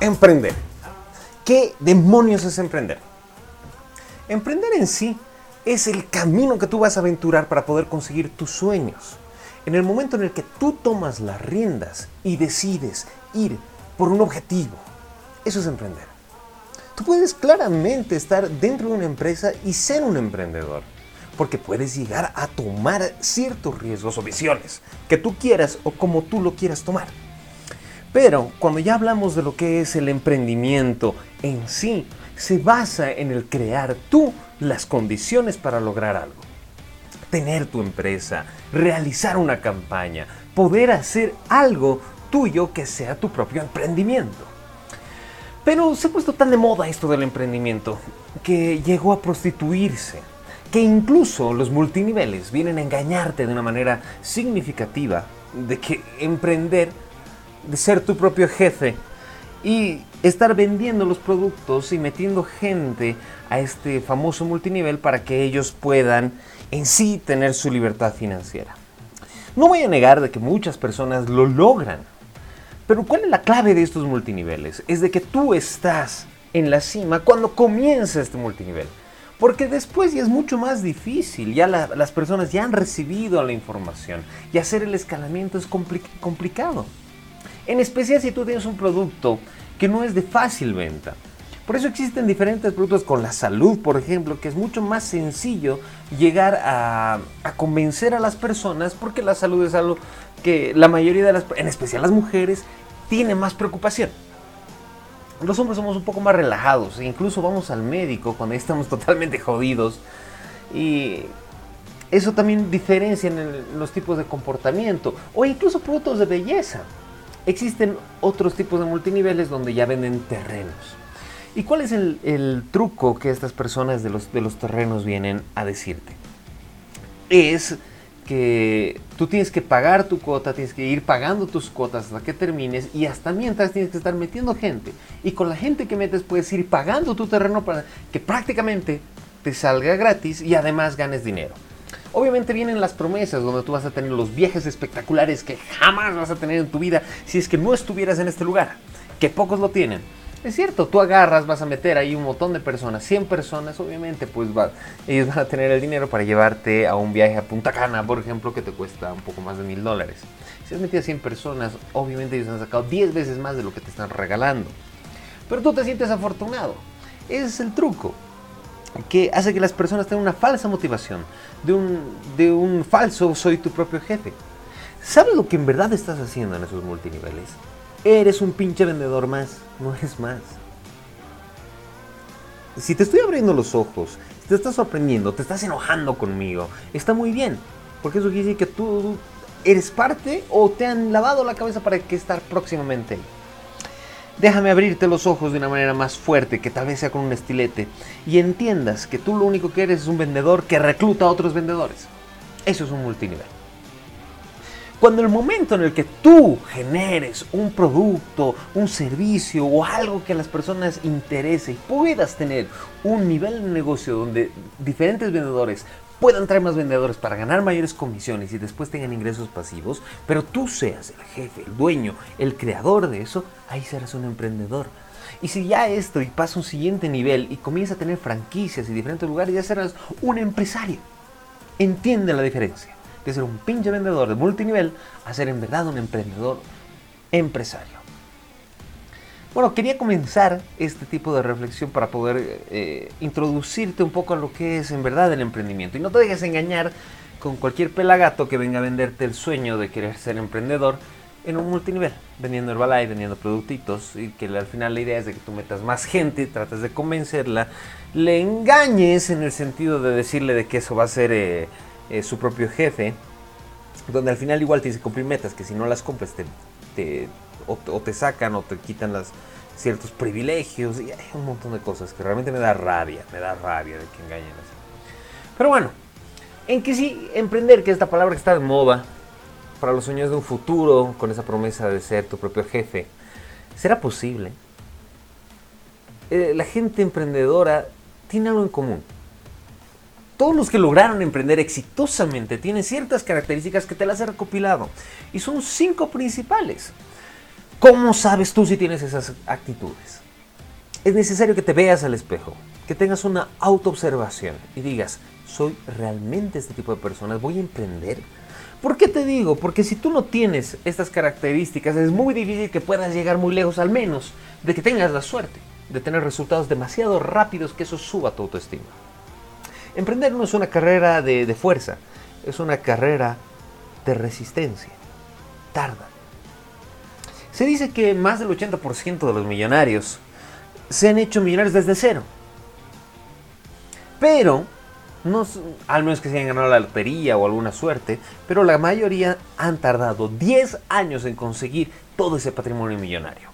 Emprender. ¿Qué demonios es emprender? Emprender en sí es el camino que tú vas a aventurar para poder conseguir tus sueños. En el momento en el que tú tomas las riendas y decides ir por un objetivo, eso es emprender. Tú puedes claramente estar dentro de una empresa y ser un emprendedor, porque puedes llegar a tomar ciertos riesgos o visiones que tú quieras o como tú lo quieras tomar. Pero cuando ya hablamos de lo que es el emprendimiento en sí, se basa en el crear tú las condiciones para lograr algo. Tener tu empresa, realizar una campaña, poder hacer algo tuyo que sea tu propio emprendimiento. Pero se ha puesto tan de moda esto del emprendimiento que llegó a prostituirse, que incluso los multiniveles vienen a engañarte de una manera significativa de que emprender de ser tu propio jefe y estar vendiendo los productos y metiendo gente a este famoso multinivel para que ellos puedan en sí tener su libertad financiera. No voy a negar de que muchas personas lo logran, pero ¿cuál es la clave de estos multiniveles? Es de que tú estás en la cima cuando comienza este multinivel. Porque después ya es mucho más difícil, ya las personas ya han recibido la información y hacer el escalamiento es complicado. En especial si tú tienes un producto que no es de fácil venta. Por eso existen diferentes productos con la salud, por ejemplo, que es mucho más sencillo llegar a, convencer a las personas porque la salud es algo que la mayoría de las, en especial las mujeres, tiene más preocupación. Los hombres somos un poco más relajados, e incluso vamos al médico cuando estamos totalmente jodidos. Y eso también diferencia en los tipos de comportamiento o incluso productos de belleza. Existen otros tipos de multiniveles donde ya venden terrenos. ¿Y cuál es el, truco que estas personas de los, de los terrenos vienen a decirte? Es tú tienes que pagar tu cuota, tienes que ir pagando tus cuotas hasta que termines y hasta mientras tienes que estar metiendo gente. Y con la gente que metes puedes ir pagando tu terreno para que prácticamente te salga gratis y además ganes dinero. Obviamente vienen las promesas donde tú vas a tener los viajes espectaculares que jamás vas a tener en tu vida si es que no estuvieras en este lugar, que pocos lo tienen. Es cierto, tú agarras, vas a meter ahí un montón de personas, 100 personas, obviamente, pues ellos van a tener el dinero para llevarte a un viaje a Punta Cana, por ejemplo, que te cuesta un poco más de mil dólares. Si has metido a 100 personas, obviamente ellos han sacado 10 veces más de lo que te están regalando. Pero tú te sientes afortunado. Es el truco que hace que las personas tengan una falsa motivación, de un, de un falso soy tu propio jefe. ¿Sabes lo que en verdad estás haciendo en esos multiniveles? Eres un pinche vendedor más, no es más. Si te estoy abriendo los ojos, te estás sorprendiendo, te estás enojando conmigo, está muy bien, porque eso quiere decir que tú eres parte o te han lavado la cabeza para que estar próximamente. Déjame abrirte los ojos de una manera más fuerte, que tal vez sea con un estilete, y entiendas que tú lo único que eres es un vendedor que recluta a otros vendedores. Eso es un multinivel. Cuando el momento en el que tú generes un producto, un servicio o algo que a las personas interese y puedas tener un nivel de negocio donde diferentes vendedores puedan traer más vendedores para ganar mayores comisiones y después tengan ingresos pasivos, pero tú seas el jefe, el dueño, el creador de eso, ahí serás un emprendedor. Y si ya esto y pasa un siguiente nivel y comienza a tener franquicias y diferentes lugares, ya serás un empresario. Entiende la diferencia de ser un pinche vendedor de multinivel a ser en verdad un emprendedor empresario. Bueno, quería comenzar este tipo de reflexión para poder eh, introducirte un poco a lo que es en verdad el emprendimiento. Y no te dejes engañar con cualquier pelagato que venga a venderte el sueño de querer ser emprendedor en un multinivel, vendiendo Herbalife, vendiendo productitos, y que al final la idea es de que tú metas más gente, trates de convencerla, le engañes en el sentido de decirle de que eso va a ser eh, eh, su propio jefe, donde al final igual tienes que cumplir metas, que si no las cumples te o, te sacan o te quitan las, ciertos privilegios y hay un montón de cosas que realmente me da rabia, me da rabia de que engañen así. Pero bueno, en que sí, emprender, que esta palabra que está de moda, para los sueños de un futuro, con esa promesa de ser tu propio jefe, ¿será posible? Eh, la gente emprendedora tiene algo en común. Todos los que lograron emprender exitosamente tienen ciertas características que te las he recopilado. Y son cinco principales. ¿Cómo sabes tú si tienes esas actitudes? Es necesario que te veas al espejo, que tengas una autoobservación y digas, ¿soy realmente este tipo de personas? ¿Voy a emprender? ¿Por qué te digo? Porque si tú no tienes estas características, es muy difícil que puedas llegar muy lejos, al menos de que tengas la suerte de tener resultados demasiado rápidos que eso suba tu autoestima. Emprender no es una carrera de, fuerza, es una carrera de resistencia. Tarda. Se dice que más del 80% de los millonarios se han hecho millonarios desde cero. Pero, no, al menos que se hayan ganado la lotería o alguna suerte, pero la mayoría han tardado 10 años en conseguir todo ese patrimonio millonario.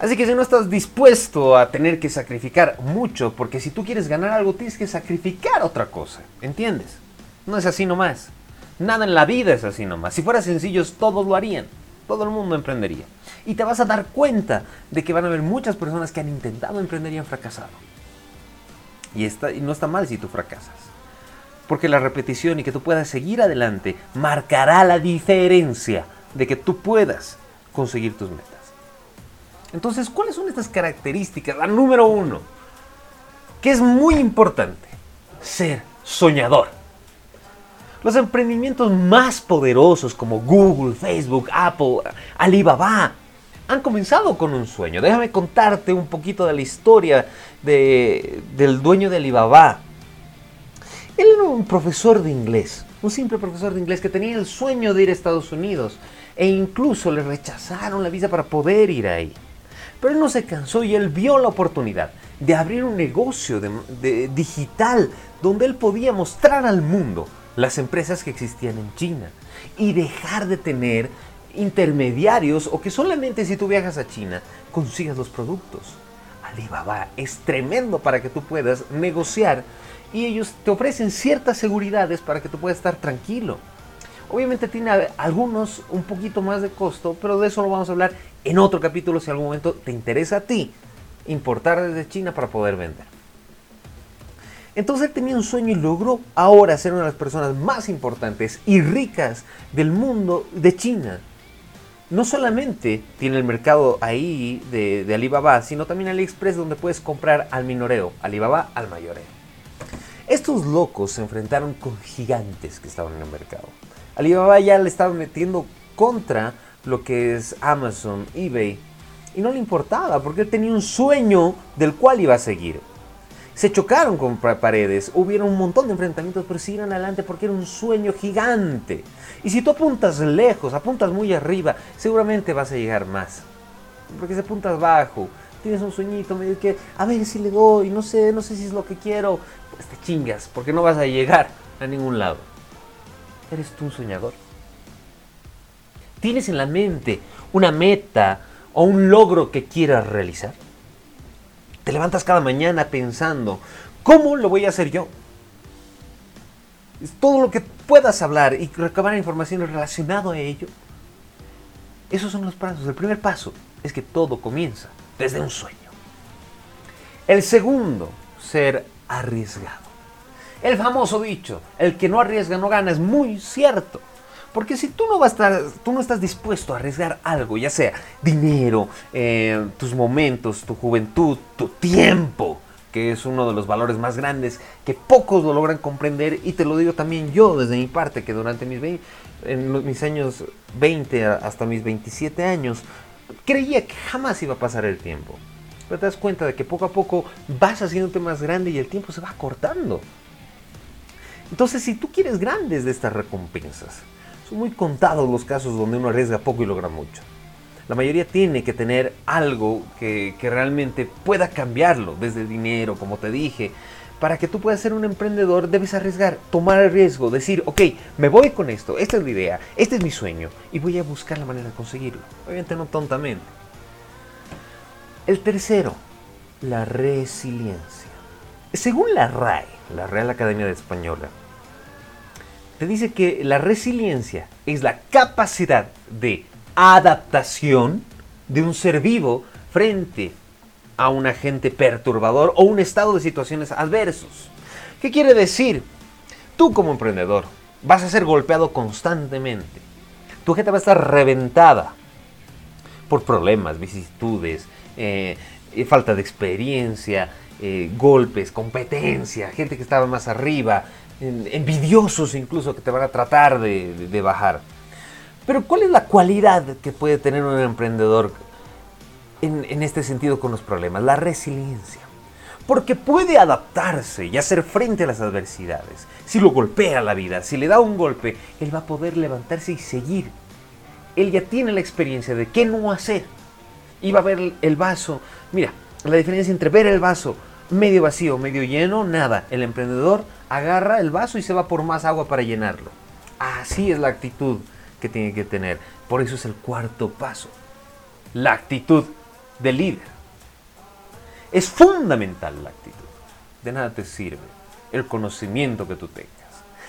Así que si no estás dispuesto a tener que sacrificar mucho, porque si tú quieres ganar algo tienes que sacrificar otra cosa, ¿entiendes? No es así nomás. Nada en la vida es así nomás. Si fuera sencillo, todos lo harían. Todo el mundo emprendería. Y te vas a dar cuenta de que van a haber muchas personas que han intentado emprender y han fracasado. Y, y no está mal si tú fracasas. Porque la repetición y que tú puedas seguir adelante marcará la diferencia de que tú puedas conseguir tus metas. Entonces, ¿cuáles son estas características? La número uno, que es muy importante, ser soñador. Los emprendimientos más poderosos como Google, Facebook, Apple, Alibaba, han comenzado con un sueño. Déjame contarte un poquito de la historia del dueño de Alibaba. Él era un profesor de inglés, un simple profesor de inglés que tenía el sueño de ir a Estados Unidos e incluso le rechazaron la visa para poder ir ahí. Pero él no se cansó y él vio la oportunidad de abrir un negocio digital donde él podía mostrar al mundo las empresas que existían en China y dejar de tener intermediarios o que solamente si tú viajas a China consigas los productos. Alibaba es tremendo para que tú puedas negociar y ellos te ofrecen ciertas seguridades para que tú puedas estar tranquilo. Obviamente tiene algunos un poquito más de costo, pero de eso lo vamos a hablar en otro capítulo si en algún momento te interesa a ti importar desde China para poder vender. Entonces él tenía un sueño y logró ahora ser una de las personas más importantes y ricas del mundo de China. No solamente tiene el mercado ahí de, Alibaba, sino también AliExpress donde puedes comprar al minoreo, Alibaba al mayoreo. Estos locos se enfrentaron con gigantes que estaban en el mercado. Alibaba ya le estaba metiendo contra lo que es Amazon, eBay, y no le importaba porque él tenía un sueño del cual iba a seguir. Se chocaron con paredes, hubieron un montón de enfrentamientos, pero siguieron adelante porque era un sueño gigante. Y si tú apuntas lejos, apuntas muy arriba, seguramente vas a llegar más. Porque si apuntas bajo, tienes un sueñito medio que, a ver si le doy, no sé, no sé si es lo que quiero, pues te chingas, porque no vas a llegar a ningún lado. ¿Eres tú un soñador? ¿Tienes en la mente una meta o un logro que quieras realizar? Te levantas cada mañana pensando, ¿cómo lo voy a hacer yo? Todo lo que puedas hablar y recabar información relacionado a ello. Esos son los pasos. El primer paso es que todo comienza desde un sueño. El segundo, ser arriesgado. El famoso dicho, el que no arriesga no gana, es muy cierto. Porque si tú no, vas a estar, tú no estás dispuesto a arriesgar algo, ya sea dinero, eh, tus momentos, tu juventud, tu tiempo, que es uno de los valores más grandes que pocos lo logran comprender, y te lo digo también yo desde mi parte, que durante mis, mis años 20 hasta mis 27 años, creía que jamás iba a pasar el tiempo. Pero te das cuenta de que poco a poco vas haciéndote más grande y el tiempo se va cortando. Entonces, si tú quieres grandes de estas recompensas, son muy contados los casos donde uno arriesga poco y logra mucho. La mayoría tiene que tener algo que, realmente pueda cambiarlo, desde dinero, como te dije. Para que tú puedas ser un emprendedor debes arriesgar, tomar el riesgo, decir, ok, me voy con esto, esta es la idea, este es mi sueño y voy a buscar la manera de conseguirlo. Obviamente no tontamente. El tercero, la resiliencia. Según la RAE, la Real Academia de Española, te dice que la resiliencia es la capacidad de adaptación de un ser vivo frente a un agente perturbador o un estado de situaciones adversos. ¿Qué quiere decir? Tú como emprendedor vas a ser golpeado constantemente. Tu gente va a estar reventada por problemas, vicisitudes, eh, falta de experiencia, eh, golpes, competencia, gente que estaba más arriba, envidiosos incluso que te van a tratar de, bajar. Pero ¿cuál es la cualidad que puede tener un emprendedor en, en este sentido con los problemas? La resiliencia porque puede adaptarse y hacer frente a las adversidades. Si lo golpea la vida, si le da un golpe, él va a poder levantarse y seguir. Él ya tiene la experiencia de qué no hacer. Y va a ver el vaso. Mira, la diferencia entre ver el vaso medio vacío, medio lleno, nada. El emprendedor agarra el vaso y se va por más agua para llenarlo. Así es la actitud que tiene que tener. Por eso es el cuarto paso. La actitud del líder. Es fundamental la actitud. De nada te sirve el conocimiento que tú tengas,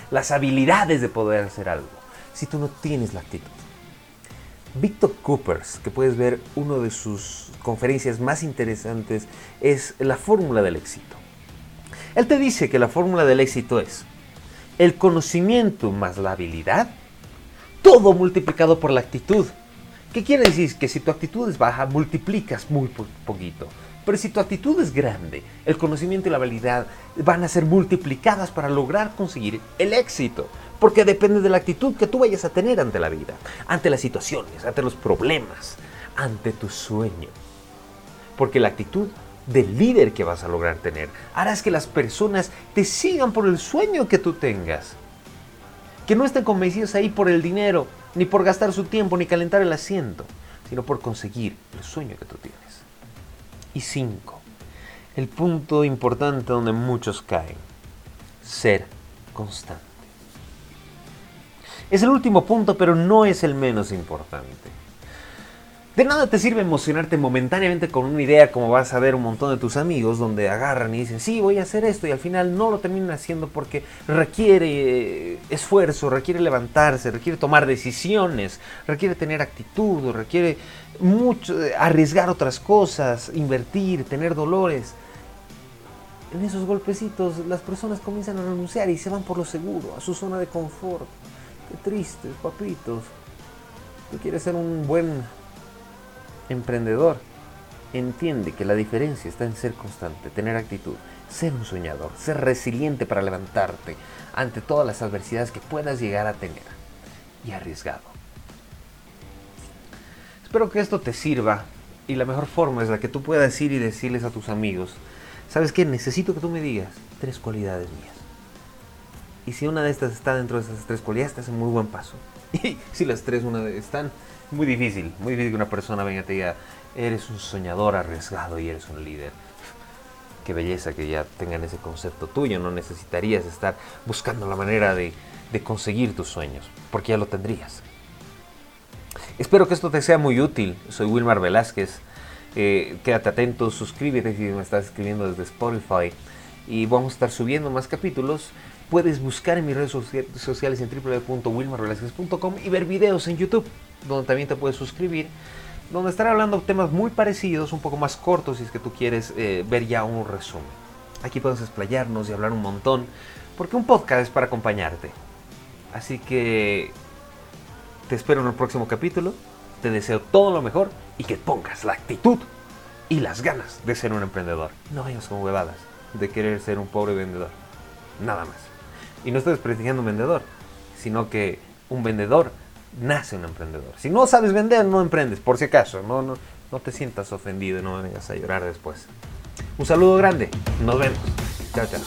las habilidades de poder hacer algo, si tú no tienes la actitud. Victor Coopers, que puedes ver una de sus conferencias más interesantes, es la fórmula del éxito. Él te dice que la fórmula del éxito es el conocimiento más la habilidad, todo multiplicado por la actitud. ¿Qué quiere decir? Que si tu actitud es baja, multiplicas muy poquito. Pero si tu actitud es grande, el conocimiento y la habilidad van a ser multiplicadas para lograr conseguir el éxito. Porque depende de la actitud que tú vayas a tener ante la vida, ante las situaciones, ante los problemas, ante tu sueño. Porque la actitud del líder que vas a lograr tener harás que las personas te sigan por el sueño que tú tengas. Que no estén convencidos ahí por el dinero, ni por gastar su tiempo, ni calentar el asiento, sino por conseguir el sueño que tú tienes. Y cinco, el punto importante donde muchos caen, ser constante. Es el último punto, pero no es el menos importante. De nada te sirve emocionarte momentáneamente con una idea como vas a ver un montón de tus amigos donde agarran y dicen, sí, voy a hacer esto y al final no lo terminan haciendo porque requiere eh, esfuerzo, requiere levantarse, requiere tomar decisiones, requiere tener actitud, requiere mucho, eh, arriesgar otras cosas, invertir, tener dolores. En esos golpecitos las personas comienzan a renunciar y se van por lo seguro, a su zona de confort. Tristes, papitos. Tú quieres ser un buen emprendedor entiende que la diferencia está en ser constante, tener actitud, ser un soñador, ser resiliente para levantarte ante todas las adversidades que puedas llegar a tener y arriesgado. Espero que esto te sirva y la mejor forma es la que tú puedas ir y decirles a tus amigos, ¿sabes qué? Necesito que tú me digas tres cualidades mías. Y si una de estas está dentro de esas tres cualidades, estás en muy buen paso. Y si las tres una de están, muy difícil, muy difícil que una persona venga y te diga, eres un soñador arriesgado y eres un líder. Qué belleza que ya tengan ese concepto tuyo, no necesitarías estar buscando la manera de, conseguir tus sueños, porque ya lo tendrías. Espero que esto te sea muy útil. Soy Wilmar Velázquez. Eh, quédate atento, suscríbete si me estás escribiendo desde Spotify. Y vamos a estar subiendo más capítulos. Puedes buscar en mis redes sociales en www.wilmarvelázquez.com y ver videos en YouTube donde también te puedes suscribir, donde estaré hablando temas muy parecidos, un poco más cortos si es que tú quieres eh, ver ya un resumen. Aquí podemos explayarnos y hablar un montón, porque un podcast es para acompañarte. Así que te espero en el próximo capítulo, te deseo todo lo mejor y que pongas la actitud y las ganas de ser un emprendedor. No vayas con huevadas de querer ser un pobre vendedor. Nada más. Y no estoy desprestigiando un vendedor, sino que un vendedor nace un emprendedor. Si no sabes vender, no emprendes, por si acaso. No, no, no te sientas ofendido y no vengas a llorar después. Un saludo grande. Nos vemos. Chao, chao.